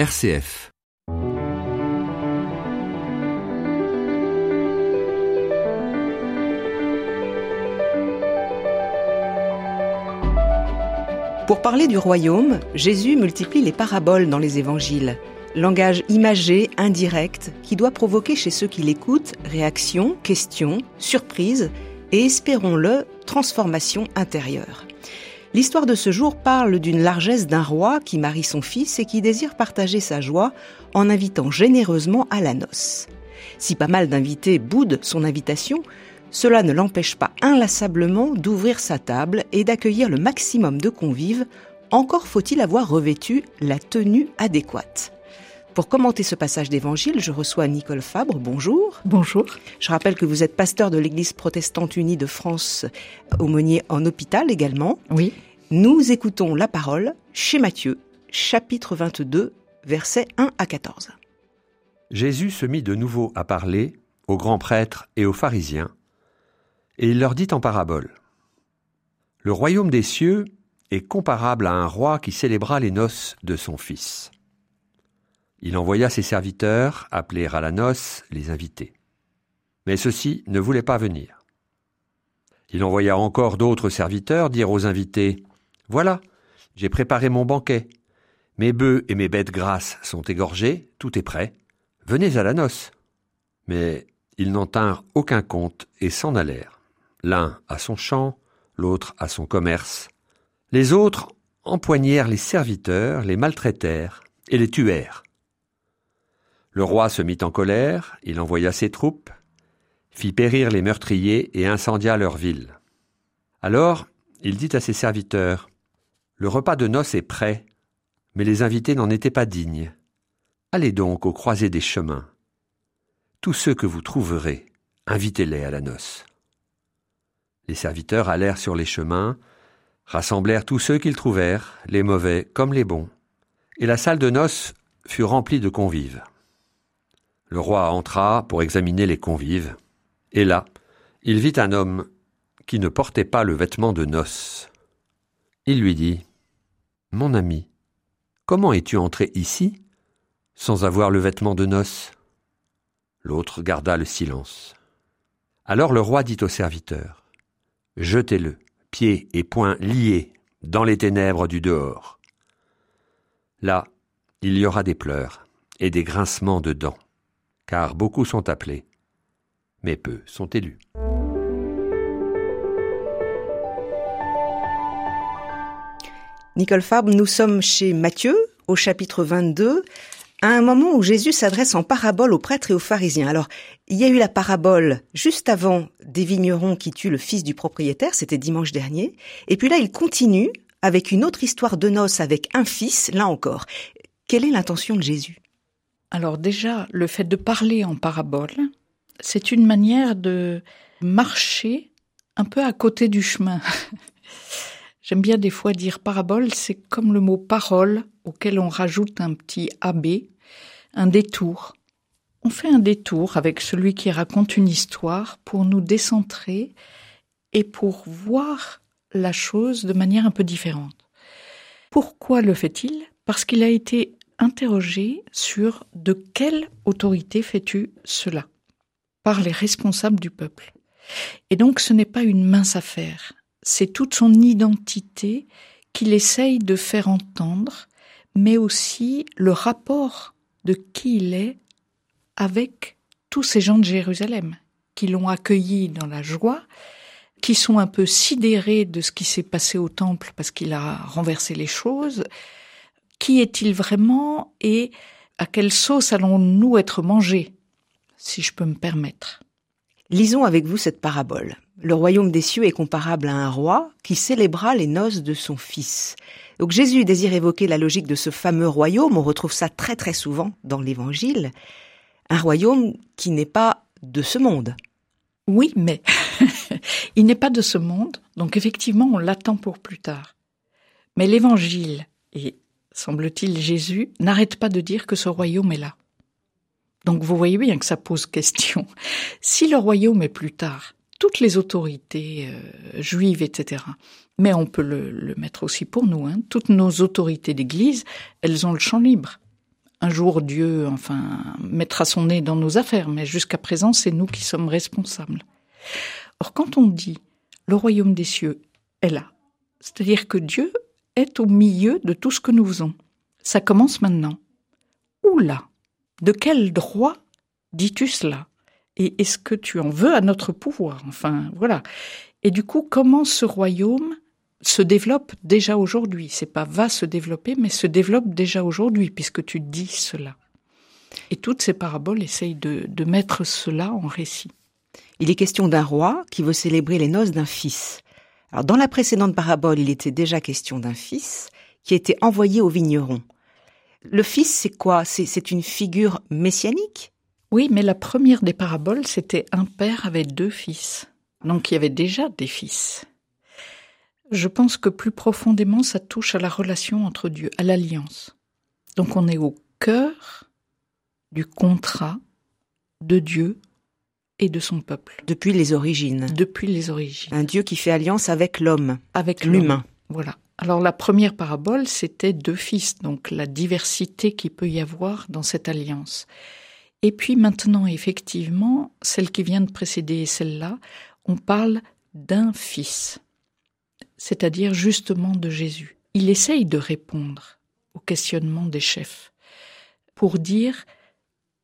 RCF. Pour parler du royaume, Jésus multiplie les paraboles dans les évangiles. Langage imagé, indirect, qui doit provoquer chez ceux qui l'écoutent réaction, questions, surprise et, espérons-le, transformation intérieure. L'histoire de ce jour parle d'une largesse d'un roi qui marie son fils et qui désire partager sa joie en invitant généreusement à la noce. Si pas mal d'invités boudent son invitation, cela ne l'empêche pas inlassablement d'ouvrir sa table et d'accueillir le maximum de convives, encore faut-il avoir revêtu la tenue adéquate. Pour commenter ce passage d'évangile, je reçois Nicole Fabre. Bonjour. Bonjour. Je rappelle que vous êtes pasteur de l'Église protestante unie de France, aumônier en hôpital également. Oui. Nous écoutons la parole chez Matthieu, chapitre 22, versets 1 à 14. Jésus se mit de nouveau à parler aux grands prêtres et aux pharisiens, et il leur dit en parabole. Le royaume des cieux est comparable à un roi qui célébra les noces de son fils. Il envoya ses serviteurs appeler à la noce les invités. Mais ceux-ci ne voulaient pas venir. Il envoya encore d'autres serviteurs dire aux invités Voilà, j'ai préparé mon banquet. Mes bœufs et mes bêtes grasses sont égorgés, tout est prêt. Venez à la noce. Mais ils n'en tinrent aucun compte et s'en allèrent. L'un à son champ, l'autre à son commerce. Les autres empoignèrent les serviteurs, les maltraitèrent et les tuèrent. Le roi se mit en colère, il envoya ses troupes, fit périr les meurtriers et incendia leur ville. Alors il dit à ses serviteurs, Le repas de noces est prêt, mais les invités n'en étaient pas dignes. Allez donc aux croisées des chemins. Tous ceux que vous trouverez, invitez-les à la noce. Les serviteurs allèrent sur les chemins, rassemblèrent tous ceux qu'ils trouvèrent, les mauvais comme les bons, et la salle de noces fut remplie de convives. Le roi entra pour examiner les convives, et là, il vit un homme qui ne portait pas le vêtement de noces. Il lui dit Mon ami, comment es-tu entré ici sans avoir le vêtement de noces? L'autre garda le silence. Alors le roi dit au serviteur Jetez-le, pieds et poings liés, dans les ténèbres du dehors. Là, il y aura des pleurs et des grincements de dents car beaucoup sont appelés, mais peu sont élus. Nicole Fabre, nous sommes chez Matthieu, au chapitre 22, à un moment où Jésus s'adresse en parabole aux prêtres et aux pharisiens. Alors, il y a eu la parabole juste avant des vignerons qui tuent le fils du propriétaire, c'était dimanche dernier, et puis là, il continue avec une autre histoire de noces avec un fils, là encore. Quelle est l'intention de Jésus? Alors déjà, le fait de parler en parabole, c'est une manière de marcher un peu à côté du chemin. J'aime bien des fois dire parabole, c'est comme le mot parole auquel on rajoute un petit AB, un détour. On fait un détour avec celui qui raconte une histoire pour nous décentrer et pour voir la chose de manière un peu différente. Pourquoi le fait-il? Parce qu'il a été interroger sur de quelle autorité fais-tu cela Par les responsables du peuple. Et donc ce n'est pas une mince affaire, c'est toute son identité qu'il essaye de faire entendre, mais aussi le rapport de qui il est avec tous ces gens de Jérusalem, qui l'ont accueilli dans la joie, qui sont un peu sidérés de ce qui s'est passé au temple parce qu'il a renversé les choses, qui est-il vraiment et à quelle sauce allons-nous être mangés, si je peux me permettre? Lisons avec vous cette parabole. Le royaume des cieux est comparable à un roi qui célébra les noces de son fils. Donc Jésus désire évoquer la logique de ce fameux royaume, on retrouve ça très très souvent dans l'évangile, un royaume qui n'est pas de ce monde. Oui, mais il n'est pas de ce monde, donc effectivement on l'attend pour plus tard. Mais l'évangile, et semble-t-il, Jésus n'arrête pas de dire que ce royaume est là. Donc vous voyez bien que ça pose question. Si le royaume est plus tard, toutes les autorités euh, juives, etc., mais on peut le, mettre aussi pour nous, hein, toutes nos autorités d'Église, elles ont le champ libre. Un jour, Dieu, enfin, mettra son nez dans nos affaires, mais jusqu'à présent, c'est nous qui sommes responsables. Or, quand on dit le royaume des cieux est là, c'est-à-dire que Dieu est au milieu de tout ce que nous faisons. Ça commence maintenant. Où là De quel droit dis-tu cela? Et est-ce que tu en veux à notre pouvoir? Enfin, voilà. Et du coup, comment ce royaume se développe déjà aujourd'hui? C'est pas va se développer, mais se développe déjà aujourd'hui, puisque tu dis cela. Et toutes ces paraboles essayent de, de mettre cela en récit. Il est question d'un roi qui veut célébrer les noces d'un fils. Alors, dans la précédente parabole, il était déjà question d'un fils qui était envoyé au vigneron. Le fils, c'est quoi? C'est une figure messianique? Oui, mais la première des paraboles, c'était un père avec deux fils. Donc il y avait déjà des fils. Je pense que plus profondément, ça touche à la relation entre Dieu, à l'alliance. Donc on est au cœur du contrat de Dieu et de son peuple. Depuis les origines. Depuis les origines. Un Dieu qui fait alliance avec l'homme. Avec l'humain. Voilà. Alors la première parabole, c'était deux fils, donc la diversité qu'il peut y avoir dans cette alliance. Et puis maintenant, effectivement, celle qui vient de précéder celle-là, on parle d'un fils, c'est-à-dire justement de Jésus. Il essaye de répondre au questionnement des chefs pour dire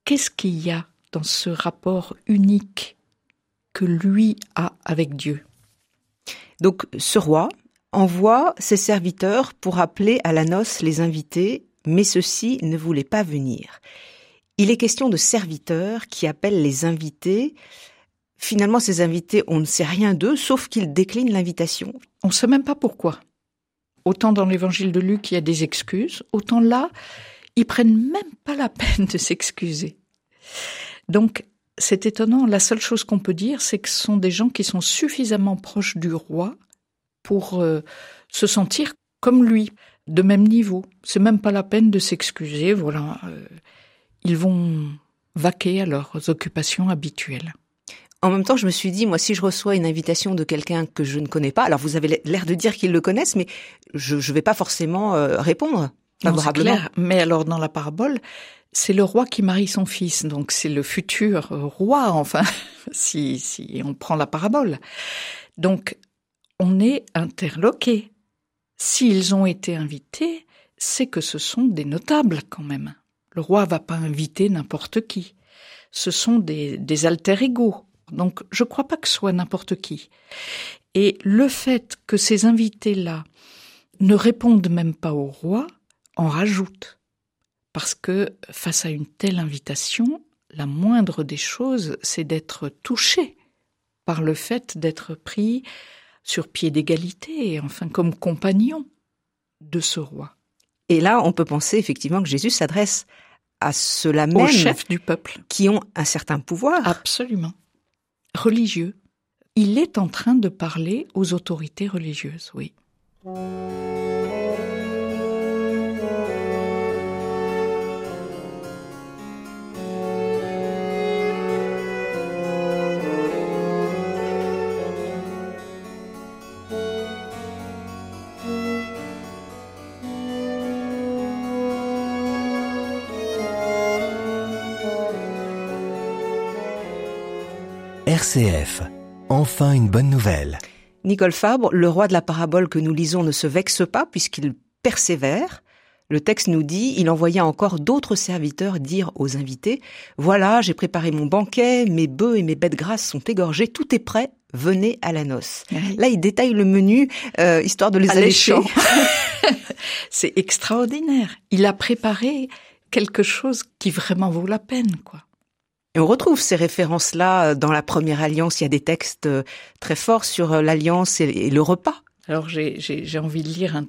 qu'est-ce qu'il y a dans ce rapport unique que lui a avec Dieu. Donc ce roi envoie ses serviteurs pour appeler à la noce les invités, mais ceux-ci ne voulaient pas venir. Il est question de serviteurs qui appellent les invités. Finalement, ces invités, on ne sait rien d'eux, sauf qu'ils déclinent l'invitation. On ne sait même pas pourquoi. Autant dans l'évangile de Luc, il y a des excuses, autant là, ils prennent même pas la peine de s'excuser. Donc, c'est étonnant. La seule chose qu'on peut dire, c'est que ce sont des gens qui sont suffisamment proches du roi pour euh, se sentir comme lui, de même niveau. C'est même pas la peine de s'excuser. Voilà, euh, ils vont vaquer à leurs occupations habituelles. En même temps, je me suis dit, moi, si je reçois une invitation de quelqu'un que je ne connais pas, alors vous avez l'air de dire qu'ils le connaissent, mais je ne vais pas forcément euh, répondre favorablement. Mais alors, dans la parabole, c'est le roi qui marie son fils, donc c'est le futur roi, enfin, si, si on prend la parabole. Donc, on est interloqué. S'ils ont été invités, c'est que ce sont des notables quand même. Le roi va pas inviter n'importe qui. Ce sont des, des alter égaux. Donc, je crois pas que ce soit n'importe qui. Et le fait que ces invités-là ne répondent même pas au roi en rajoute. Parce que face à une telle invitation, la moindre des choses, c'est d'être touché par le fait d'être pris sur pied d'égalité, enfin comme compagnon de ce roi. Et là, on peut penser effectivement que Jésus s'adresse à ceux-là même chefs du peuple qui ont un certain pouvoir. Absolument. Religieux. Il est en train de parler aux autorités religieuses, oui. RCF. Enfin une bonne nouvelle. Nicole Fabre, le roi de la parabole que nous lisons ne se vexe pas puisqu'il persévère. Le texte nous dit, il envoya encore d'autres serviteurs dire aux invités, voilà, j'ai préparé mon banquet, mes bœufs et mes bêtes grasses sont égorgés, tout est prêt, venez à la noce. Là, il détaille le menu, euh, histoire de les allécher. C'est extraordinaire. Il a préparé quelque chose qui vraiment vaut la peine, quoi. Et on retrouve ces références-là euh, dans la première alliance. Il y a des textes euh, très forts sur euh, l'alliance et le repas. Alors j'ai envie de lire un,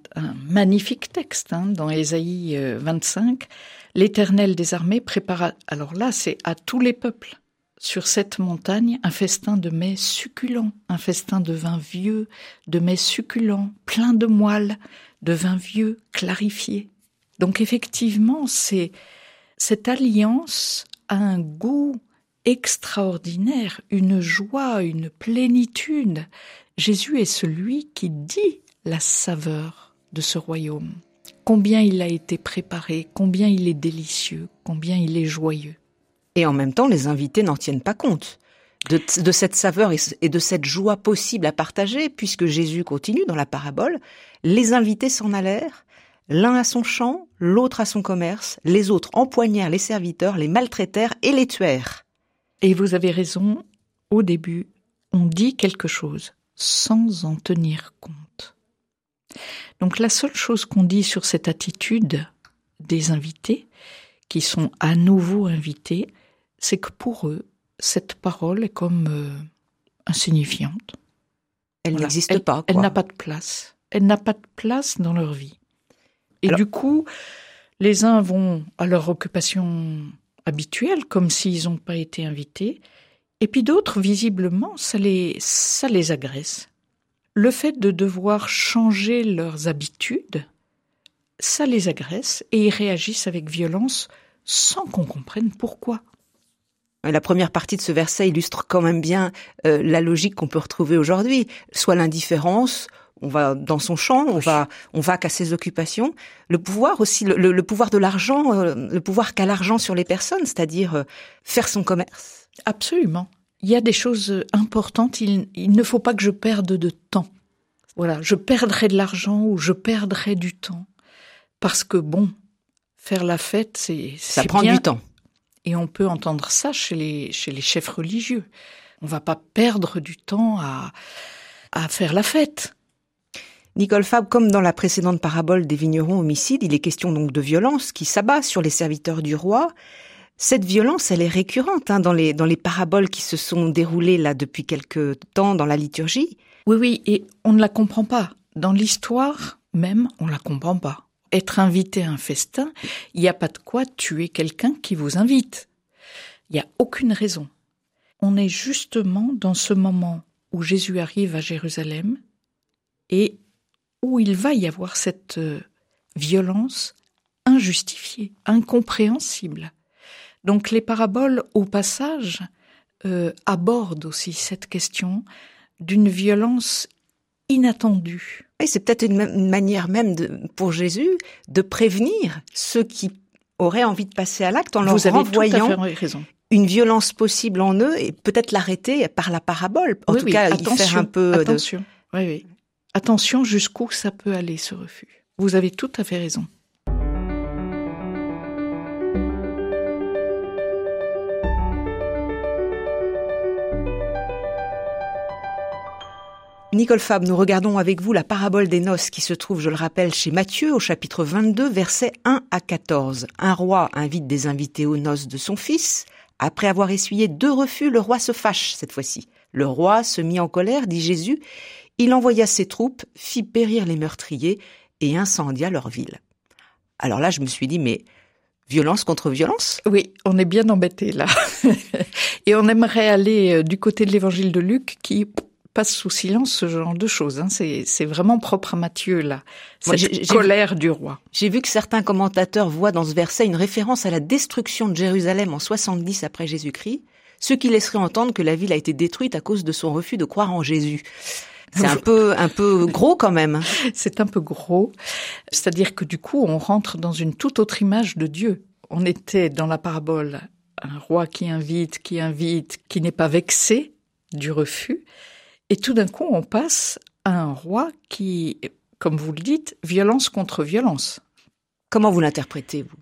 magnifique texte hein, dans Ésaïe 25. L'Éternel des armées prépara. Alors là, c'est à tous les peuples sur cette montagne un festin de mets succulents, un festin de vin vieux, de mets succulents, plein de moelle, de vin vieux, clarifié. Donc effectivement, c'est cette alliance un goût extraordinaire, une joie, une plénitude. Jésus est celui qui dit la saveur de ce royaume. combien il a été préparé, combien il est délicieux, combien il est joyeux. Et en même temps, les invités n'en tiennent pas compte de, cette saveur et de cette joie possible à partager, puisque Jésus continue dans la parabole. Les invités s'en allèrent, l'un à son champ, l'autre à son commerce, les autres empoignèrent les serviteurs, les maltraitèrent et les tuèrent. Et vous avez raison, au début, on dit quelque chose sans en tenir compte. Donc la seule chose qu'on dit sur cette attitude des invités, qui sont à nouveau invités, c'est que pour eux, cette parole est comme euh, insignifiante. Elle n'existe pas. Elle n'a pas de place. Elle n'a pas de place dans leur vie. Et du coup, les uns vont à leur occupation habituelle, comme s'ils n'ont pas été invités, et puis d'autres, visiblement, ça les, ça les agresse. Le fait de devoir changer leurs habitudes, ça les agresse et ils réagissent avec violence sans qu'on comprenne pourquoi. La première partie de ce verset illustre quand même bien euh, la logique qu'on peut retrouver aujourd'hui, soit l'indifférence, on va dans son champ, on va on va qu'à ses occupations. Le pouvoir aussi, le, pouvoir de l'argent, euh, le pouvoir qu'a l'argent sur les personnes, c'est-à-dire euh, faire son commerce. Absolument. Il y a des choses importantes. Il, il ne faut pas que je perde de temps. Voilà, je perdrai de l'argent ou je perdrai du temps parce que bon, faire la fête, c'est ça prend du temps. Et on peut entendre ça chez les, chez les chefs religieux. On va pas perdre du temps à, à faire la fête. Nicole Fab, comme dans la précédente parabole des vignerons homicides, il est question donc de violence qui s'abat sur les serviteurs du roi. Cette violence, elle est récurrente hein, dans, les, dans les paraboles qui se sont déroulées là depuis quelque temps dans la liturgie. Oui, oui, et on ne la comprend pas. Dans l'histoire même, on la comprend pas être invité à un festin, il n'y a pas de quoi tuer quelqu'un qui vous invite. Il n'y a aucune raison. On est justement dans ce moment où Jésus arrive à Jérusalem et où il va y avoir cette euh, violence injustifiée, incompréhensible. Donc les paraboles, au passage, euh, abordent aussi cette question d'une violence inattendue. Et c'est peut-être une, manière même de, pour Jésus de prévenir ceux qui auraient envie de passer à l'acte en leur renvoyant une violence possible en eux et peut-être l'arrêter par la parabole. En tout cas, attention, y faire un peu attention. Oui, oui. Attention jusqu'où ça peut aller ce refus. Vous avez tout à fait raison. Nicole Fab, nous regardons avec vous la parabole des noces qui se trouve, je le rappelle, chez Matthieu au chapitre 22, versets 1 à 14. Un roi invite des invités aux noces de son fils. Après avoir essuyé deux refus, le roi se fâche cette fois-ci. Le roi se mit en colère, dit Jésus. Il envoya ses troupes, fit périr les meurtriers et incendia leur ville. Alors là, je me suis dit, mais violence contre violence? Oui, on est bien embêté là. et on aimerait aller euh, du côté de l'évangile de Luc qui passe sous silence ce genre de choses. Hein. C'est vraiment propre à Matthieu, là. Cette colère du roi. J'ai vu que certains commentateurs voient dans ce verset une référence à la destruction de Jérusalem en 70 après Jésus-Christ, ce qui laisserait entendre que la ville a été détruite à cause de son refus de croire en Jésus. C'est un peu, un peu gros quand même. C'est un peu gros. C'est-à-dire que du coup, on rentre dans une toute autre image de Dieu. On était dans la parabole un roi qui invite, qui invite, qui n'est pas vexé du refus. Et tout d'un coup, on passe à un roi qui, comme vous le dites, violence contre violence. Comment vous l'interprétez, vous?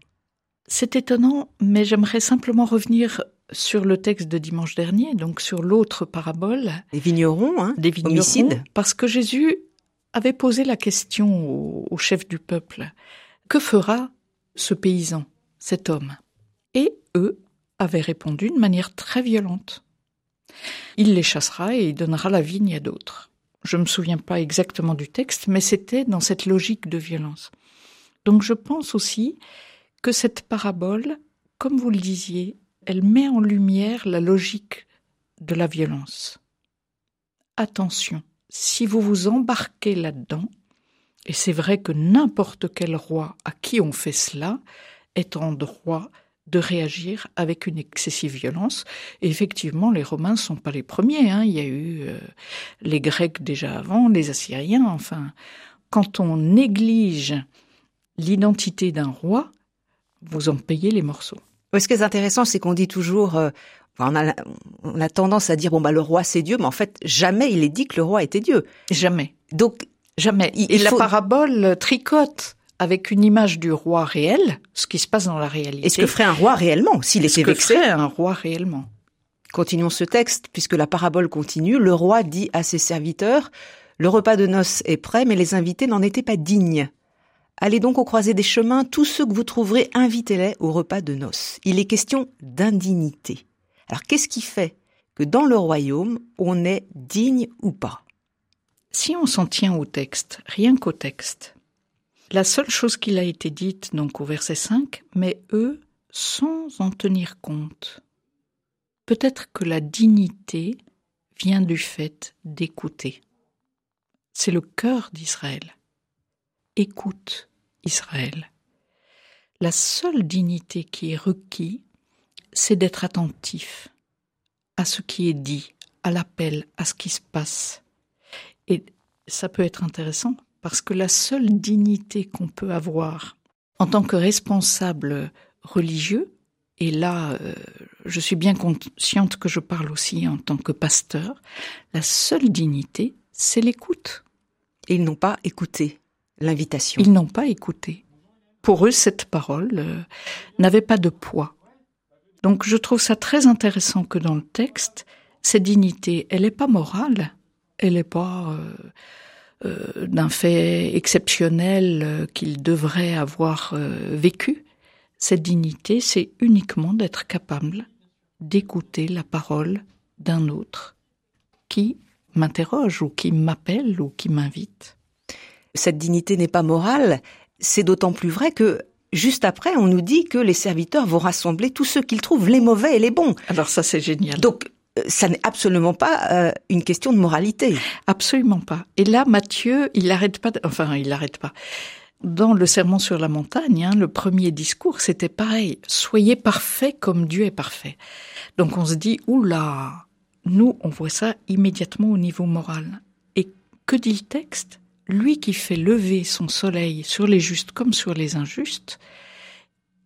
C'est étonnant, mais j'aimerais simplement revenir sur le texte de dimanche dernier, donc sur l'autre parabole. Des vignerons, hein Des vignerons, homicides. Parce que Jésus avait posé la question au, au chef du peuple. Que fera ce paysan, cet homme? Et eux avaient répondu de manière très violente. Il les chassera et il donnera la vigne à d'autres. Je ne me souviens pas exactement du texte, mais c'était dans cette logique de violence. Donc je pense aussi que cette parabole, comme vous le disiez, elle met en lumière la logique de la violence. Attention, si vous vous embarquez là-dedans, et c'est vrai que n'importe quel roi à qui on fait cela est en droit de réagir avec une excessive violence. Effectivement, les Romains ne sont pas les premiers. Hein. Il y a eu euh, les Grecs déjà avant, les Assyriens. Enfin, quand on néglige l'identité d'un roi, vous en payez les morceaux. Ce qui est intéressant, c'est qu'on dit toujours, euh, on, a, on a tendance à dire bon bah le roi c'est Dieu, mais en fait jamais il est dit que le roi était Dieu. Jamais. Donc jamais. Et la parabole tricote avec une image du roi réel, ce qui se passe dans la réalité. Et ce que ferait un roi réellement s'il était que ferait un roi réellement? Continuons ce texte, puisque la parabole continue. Le roi dit à ses serviteurs, le repas de noces est prêt, mais les invités n'en étaient pas dignes. Allez donc au croisé des chemins, tous ceux que vous trouverez, invitez-les au repas de noces. Il est question d'indignité. Alors qu'est-ce qui fait que dans le royaume, on est digne ou pas? Si on s'en tient au texte, rien qu'au texte, la seule chose qu'il a été dite donc au verset 5, mais eux, sans en tenir compte. Peut-être que la dignité vient du fait d'écouter. C'est le cœur d'Israël. Écoute Israël. La seule dignité qui est requise, c'est d'être attentif à ce qui est dit, à l'appel, à ce qui se passe. Et ça peut être intéressant parce que la seule dignité qu'on peut avoir en tant que responsable religieux, et là, euh, je suis bien consciente que je parle aussi en tant que pasteur, la seule dignité, c'est l'écoute. Et ils n'ont pas écouté l'invitation. Ils n'ont pas écouté. Pour eux, cette parole euh, n'avait pas de poids. Donc je trouve ça très intéressant que dans le texte, cette dignité, elle n'est pas morale, elle n'est pas euh, euh, d'un fait exceptionnel qu'il devrait avoir vécu. Cette dignité, c'est uniquement d'être capable d'écouter la parole d'un autre qui m'interroge ou qui m'appelle ou qui m'invite. Cette dignité n'est pas morale, c'est d'autant plus vrai que juste après, on nous dit que les serviteurs vont rassembler tous ceux qu'ils trouvent, les mauvais et les bons. Alors ça, c'est génial. Donc, euh, ça n'est absolument pas euh, une question de moralité. Absolument pas. Et là, Matthieu, il n'arrête pas, enfin, il n'arrête pas. Dans le sermon sur la montagne, hein, le premier discours, c'était pareil. Soyez parfaits comme Dieu est parfait. Donc on se dit, oula, nous, on voit ça immédiatement au niveau moral. Et que dit le texte? Lui qui fait lever son soleil sur les justes comme sur les injustes,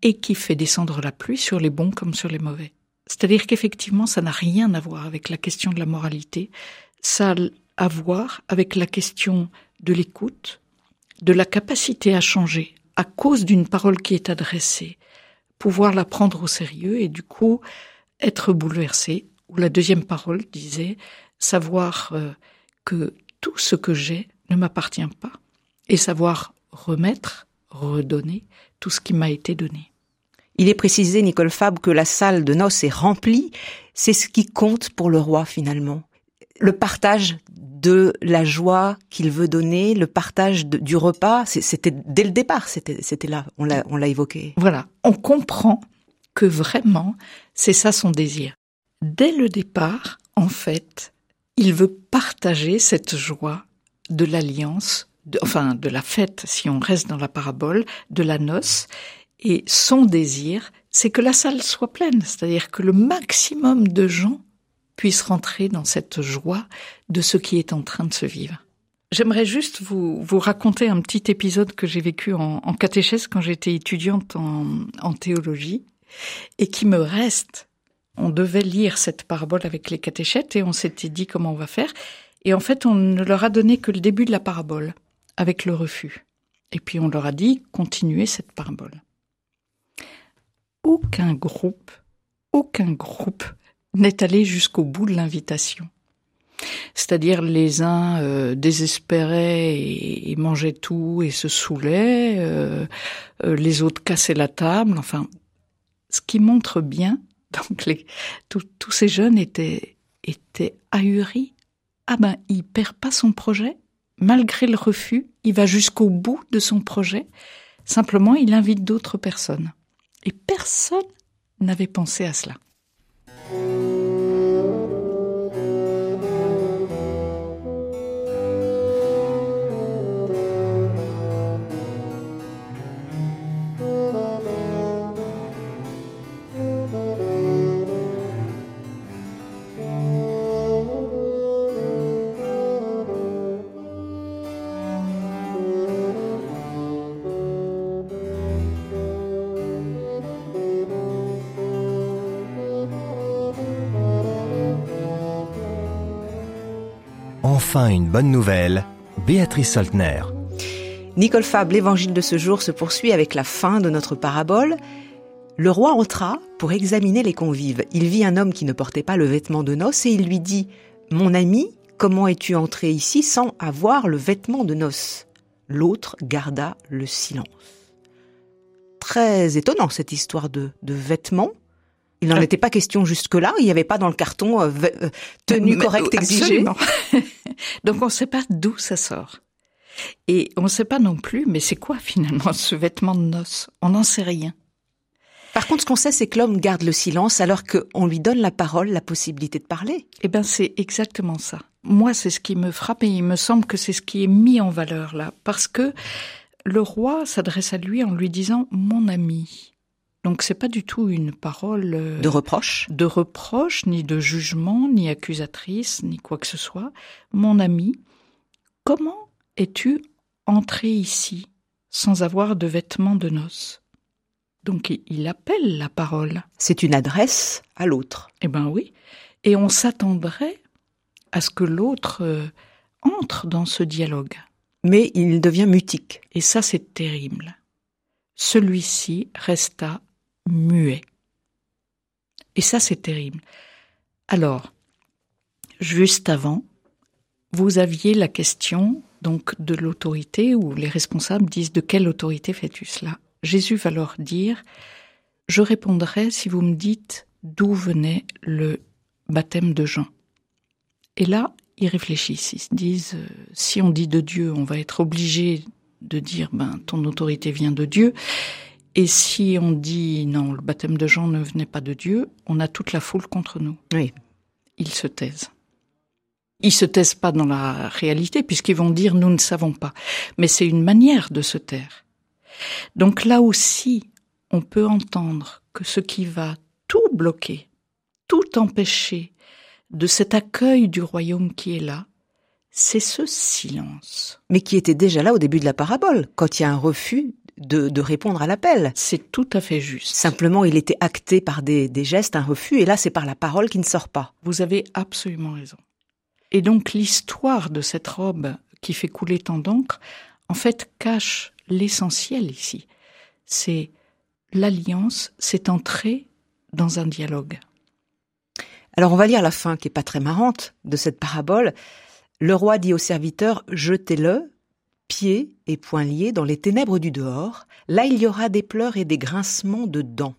et qui fait descendre la pluie sur les bons comme sur les mauvais. C'est-à-dire qu'effectivement, ça n'a rien à voir avec la question de la moralité, ça a à voir avec la question de l'écoute, de la capacité à changer à cause d'une parole qui est adressée, pouvoir la prendre au sérieux et du coup être bouleversé où la deuxième parole disait savoir euh, que tout ce que j'ai ne m'appartient pas et savoir remettre, redonner tout ce qui m'a été donné. Il est précisé, Nicole Fab, que la salle de noces est remplie. C'est ce qui compte pour le roi finalement. Le partage de la joie qu'il veut donner, le partage du repas, c'était dès le départ, c'était là, on l'a évoqué. Voilà, on comprend que vraiment, c'est ça son désir. Dès le départ, en fait, il veut partager cette joie de l'alliance, enfin de la fête, si on reste dans la parabole, de la noce, et son désir, c'est que la salle soit pleine, c'est-à-dire que le maximum de gens puissent rentrer dans cette joie de ce qui est en train de se vivre. J'aimerais juste vous, vous raconter un petit épisode que j'ai vécu en, catéchèse quand j'étais étudiante en, en théologie et qui me reste on devait lire cette parabole avec les catéchètes et on s'était dit comment on va faire. Et en fait, on ne leur a donné que le début de la parabole, avec le refus. Et puis on leur a dit, continuez cette parabole. Aucun groupe, aucun groupe n'est allé jusqu'au bout de l'invitation. C'est-à-dire les uns euh, désespéraient et, mangeaient tout et se saoulaient, euh, euh, les autres cassaient la table, enfin, ce qui montre bien donc tous ces jeunes étaient, étaient ahuris. Ah ben, il perd pas son projet, malgré le refus, il va jusqu'au bout de son projet. Simplement, il invite d'autres personnes. Et personne n'avait pensé à cela. Enfin une bonne nouvelle, Béatrice Soltner. Nicole Fab, l'évangile de ce jour se poursuit avec la fin de notre parabole. Le roi entra pour examiner les convives. Il vit un homme qui ne portait pas le vêtement de noces et il lui dit Mon ami, comment es-tu entré ici sans avoir le vêtement de noces? L'autre garda le silence. Très étonnant cette histoire de, de vêtements. Il n'en était pas question jusque-là. Il n'y avait pas dans le carton euh, euh, tenue correcte euh, exigée. absolument. Donc on ne sait pas d'où ça sort. Et on ne sait pas non plus, mais c'est quoi finalement ce vêtement de noces? On n'en sait rien. Par contre, ce qu'on sait, c'est que l'homme garde le silence alors qu'on lui donne la parole, la possibilité de parler. Eh ben c'est exactement ça. Moi, c'est ce qui me frappe et il me semble que c'est ce qui est mis en valeur là, parce que le roi s'adresse à lui en lui disant mon ami. Donc c'est pas du tout une parole euh, De reproche? de reproche, ni de jugement, ni accusatrice, ni quoi que ce soit. Mon ami, comment es-tu entré ici sans avoir de vêtements de noces? Donc il- appelle la parole. C'est une adresse à l'autre. Eh ben oui. Et on s'attendrait à ce que l'autre euh, entre dans ce dialogue. Mais il devient mutique. Et ça, c'est terrible. Celui-ci resta muet. Et ça, c'est terrible. Alors, juste avant, vous aviez la question donc de l'autorité où les responsables disent de quelle autorité fais-tu cela? Jésus va leur dire je répondrai si vous me dites d'où venait le baptême de Jean. Et là, ils réfléchissent, ils se disent euh, si on dit de Dieu, on va être obligé de dire ben ton autorité vient de Dieu. Et si on dit non, le baptême de Jean ne venait pas de Dieu, on a toute la foule contre nous. Oui. Ils se taisent. Ils se taisent pas dans la réalité puisqu'ils vont dire nous ne savons pas. Mais c'est une manière de se taire. Donc là aussi, on peut entendre que ce qui va tout bloquer, tout empêcher de cet accueil du royaume qui est là, c'est ce silence. Mais qui était déjà là au début de la parabole, quand il y a un refus de, de répondre à l'appel. C'est tout à fait juste. Simplement, il était acté par des, des gestes, un refus, et là, c'est par la parole qui ne sort pas. Vous avez absolument raison. Et donc l'histoire de cette robe qui fait couler tant d'encre, en fait, cache l'essentiel ici. C'est l'alliance, c'est entrer dans un dialogue. Alors, on va lire la fin, qui est pas très marrante, de cette parabole. Le roi dit au serviteur, jetez-le, pieds et poings liés, dans les ténèbres du dehors. Là, il y aura des pleurs et des grincements de dents.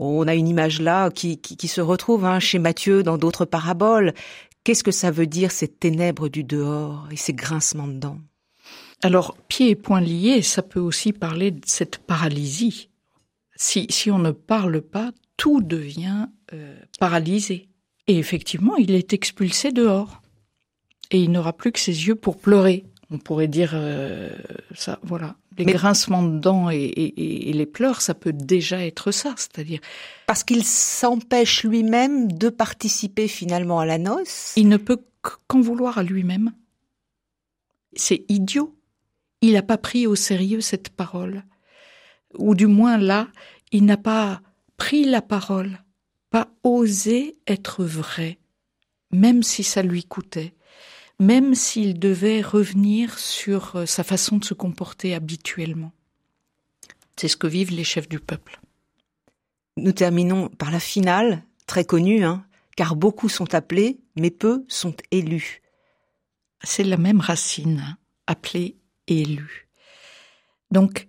On a une image là qui, qui, se retrouve hein, chez Matthieu dans d'autres paraboles. Qu'est-ce que ça veut dire, ces ténèbres du dehors et ces grincements de dents? Alors, pieds et poings liés, ça peut aussi parler de cette paralysie. Si, si on ne parle pas, tout devient euh, paralysé. Et effectivement, il est expulsé dehors. Et il n'aura plus que ses yeux pour pleurer. On pourrait dire euh, ça, voilà. Les Mais- grincements de dents et, et- et les pleurs, ça peut déjà être ça. C'est-à-dire, Parce qu'il s'empêche lui-même de participer finalement à la noce. il ne peut qu- qu'en vouloir à lui-même. C'est idiot. Il n'a pas pris au sérieux cette parole. Ou du moins là, il n'a pas pris la parole, pas osé être vrai, même si ça lui coûtait, même s'il devait revenir sur euh, sa façon de se comporter habituellement. C'est ce que vivent les chefs du peuple. Nous terminons par la finale, très connue, hein, car beaucoup sont appelés, mais peu sont élus. c'est la même racine, hein, appelée élu. Donc,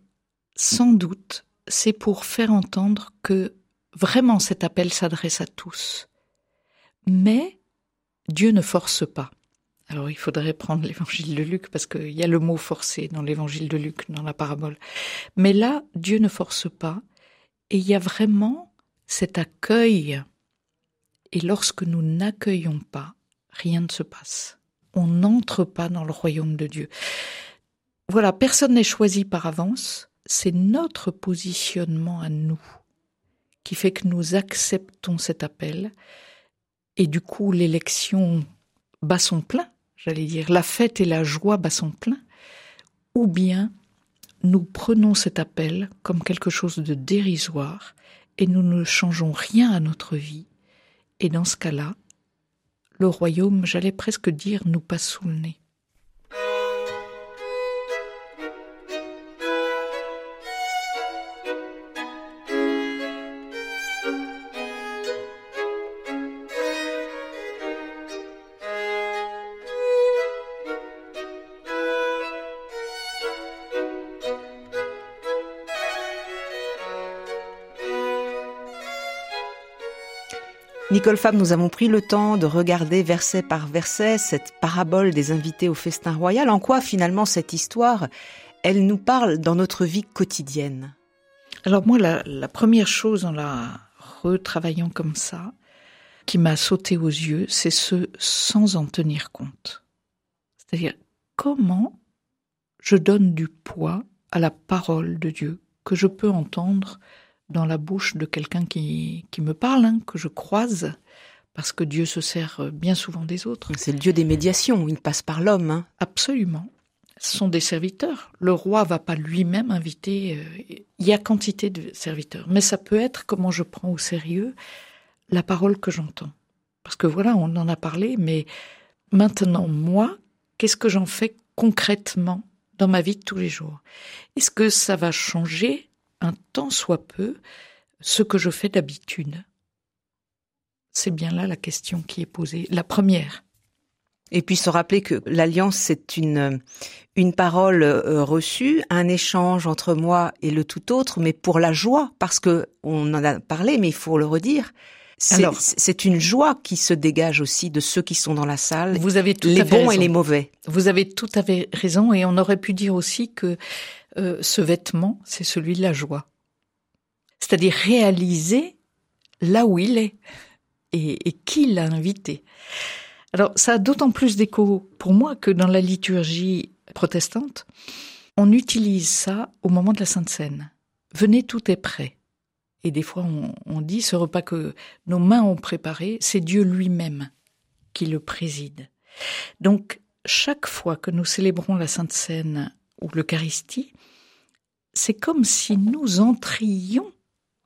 sans doute, c'est pour faire entendre que vraiment cet appel s'adresse à tous. Mais Dieu ne force pas. Alors, il faudrait prendre l'évangile de Luc parce qu'il y a le mot forcer dans l'évangile de Luc, dans la parabole. Mais là, Dieu ne force pas et il y a vraiment cet accueil. Et lorsque nous n'accueillons pas, rien ne se passe on n'entre pas dans le royaume de Dieu. Voilà, personne n'est choisi par avance, c'est notre positionnement à nous qui fait que nous acceptons cet appel et du coup l'élection bat son plein, j'allais dire, la fête et la joie bat son plein, ou bien nous prenons cet appel comme quelque chose de dérisoire et nous ne changeons rien à notre vie et dans ce cas-là, le royaume, j'allais presque dire, nous passe sous le nez. Nicole Fab, nous avons pris le temps de regarder verset par verset cette parabole des invités au festin royal. En quoi finalement cette histoire, elle nous parle dans notre vie quotidienne? Alors moi, la, première chose en la retravaillant comme ça, qui m'a sauté aux yeux, c'est ce sans en tenir compte. C'est-à-dire comment je donne du poids à la parole de Dieu que je peux entendre dans la bouche de quelqu'un qui, qui me parle, hein, que je croise, parce que Dieu se sert bien souvent des autres. C'est le Dieu des médiations, il passe par l'homme. Hein. Absolument. Ce sont des serviteurs. Le roi va pas lui-même inviter. Euh, il y a quantité de serviteurs, mais ça peut être comment je prends au sérieux la parole que j'entends. Parce que voilà, on en a parlé, mais maintenant, moi, qu'est-ce que j'en fais concrètement dans ma vie de tous les jours? Est-ce que ça va changer un tant soit peu ce que je fais d'habitude C'est bien là la question qui est posée, la première. Et puis se rappeler que l'alliance, c'est une, une parole euh, reçue, un échange entre moi et le tout autre, mais pour la joie, parce que on en a parlé, mais il faut le redire. C'est une joie qui se dégage aussi de ceux qui sont dans la salle. Vous avez tout les à fait bons et les mauvais. Vous avez tout à fait raison, et on aurait pu dire aussi que euh, ce vêtement, c'est celui de la joie. C'est-à-dire réaliser là où il est et, qui l'a invité. Alors ça a d'autant plus d'écho pour moi que dans la liturgie protestante, on utilise ça au moment de la Sainte Seine. Venez, tout est prêt. Et des fois, on, on, dit ce repas que nos mains ont préparé, c'est Dieu lui-même qui le préside. Donc, chaque fois que nous célébrons la Sainte Seine ou l'Eucharistie, c'est comme si nous entrions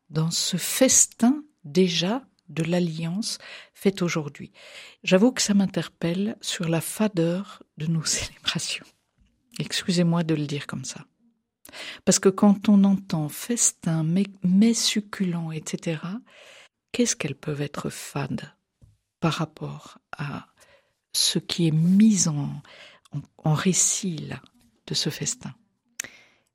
dans ce festin déjà de l'alliance faite aujourd'hui. J'avoue que ça m'interpelle sur la fadeur de nos célébrations. Excusez-moi de le dire comme ça. Parce que quand on entend festin, mais, succulent, etc., qu'est-ce qu'elles peuvent être fades par rapport à ce qui est mis en, en récit là? De ce festin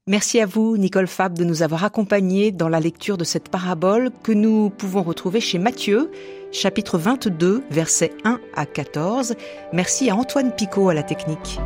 Merci à vous, Nicole Fab, de nous avoir accompagnés dans la lecture de cette parabole que nous pouvons retrouver chez Matthieu, chapitre 22, versets 1 à 14. Merci à Antoine Picot à la technique.